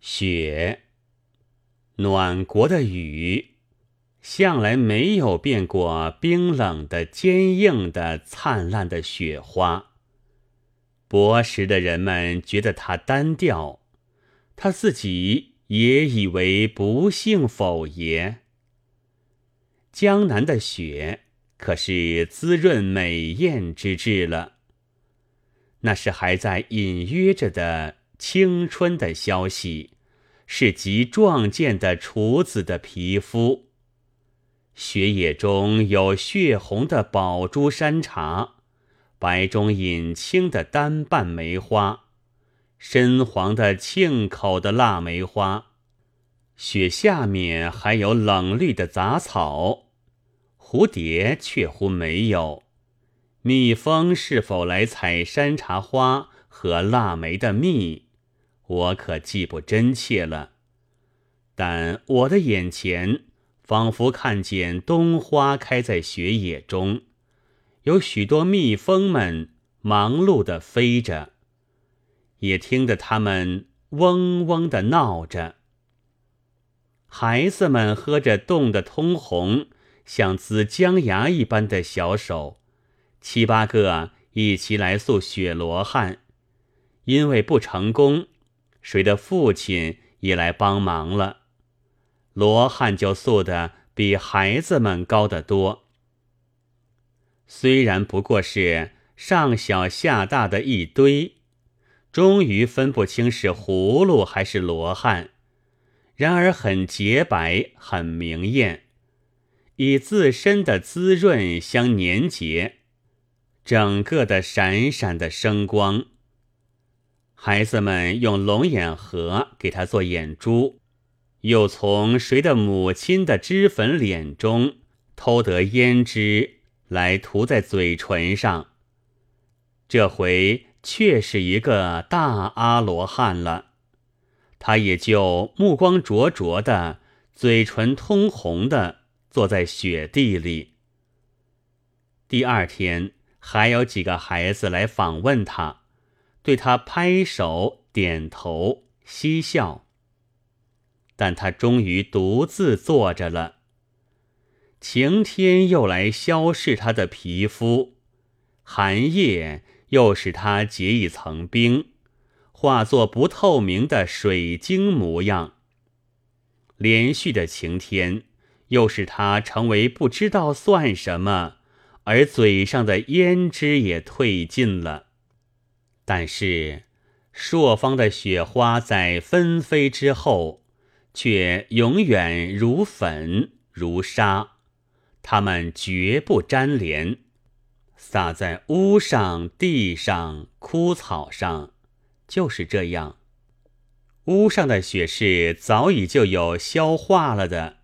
雪，暖国的雨，向来没有变过冰冷的、坚硬的、灿烂的雪花。博识的人们觉得它单调，他自己也以为不幸否也。江南的雪可是滋润美艳之至了。那是还在隐约着的青春的消息，是极壮健的厨子的皮肤。雪野中有血红的宝珠山茶，白中隐青的单瓣梅花，深黄的沁口的腊梅花。雪下面还有冷绿的杂草，蝴蝶却乎没有。蜜蜂是否来采山茶花和腊梅的蜜，我可记不真切了。但我的眼前仿佛看见冬花开在雪野中，有许多蜜蜂们忙碌地飞着，也听得它们嗡嗡地闹着。孩子们喝着冻得通红、像紫姜芽一般的小手。七八个一起来诉雪罗汉，因为不成功，谁的父亲也来帮忙了。罗汉就塑的比孩子们高得多。虽然不过是上小下大的一堆，终于分不清是葫芦还是罗汉，然而很洁白，很明艳，以自身的滋润相粘结。整个的闪闪的生光。孩子们用龙眼核给他做眼珠，又从谁的母亲的脂粉脸中偷得胭脂来涂在嘴唇上。这回却是一个大阿罗汉了，他也就目光灼灼的，嘴唇通红的坐在雪地里。第二天。还有几个孩子来访问他，对他拍手点头嬉笑。但他终于独自坐着了。晴天又来消逝他的皮肤，寒夜又使他结一层冰，化作不透明的水晶模样。连续的晴天又使他成为不知道算什么。而嘴上的胭脂也褪尽了，但是朔方的雪花在纷飞之后，却永远如粉如沙，它们绝不粘连，洒在屋上、地上、枯草上，就是这样。屋上的雪是早已就有消化了的，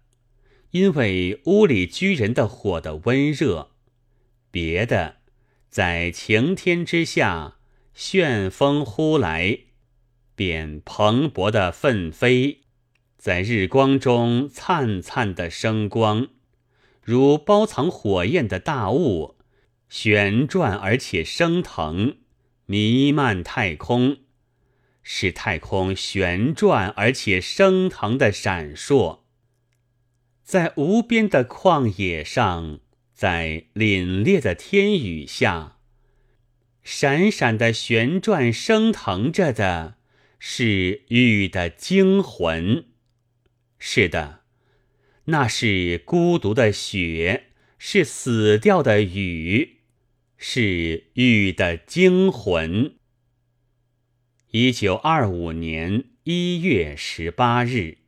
因为屋里居人的火的温热。别的，在晴天之下，旋风呼来，便蓬勃的奋飞；在日光中，灿灿的生光，如包藏火焰的大雾，旋转而且升腾，弥漫太空，使太空旋转而且升腾的闪烁，在无边的旷野上。在凛冽的天宇下，闪闪的旋转升腾着的是雨的精魂。是的，那是孤独的雪，是死掉的雨，是雨的精魂。一九二五年一月十八日。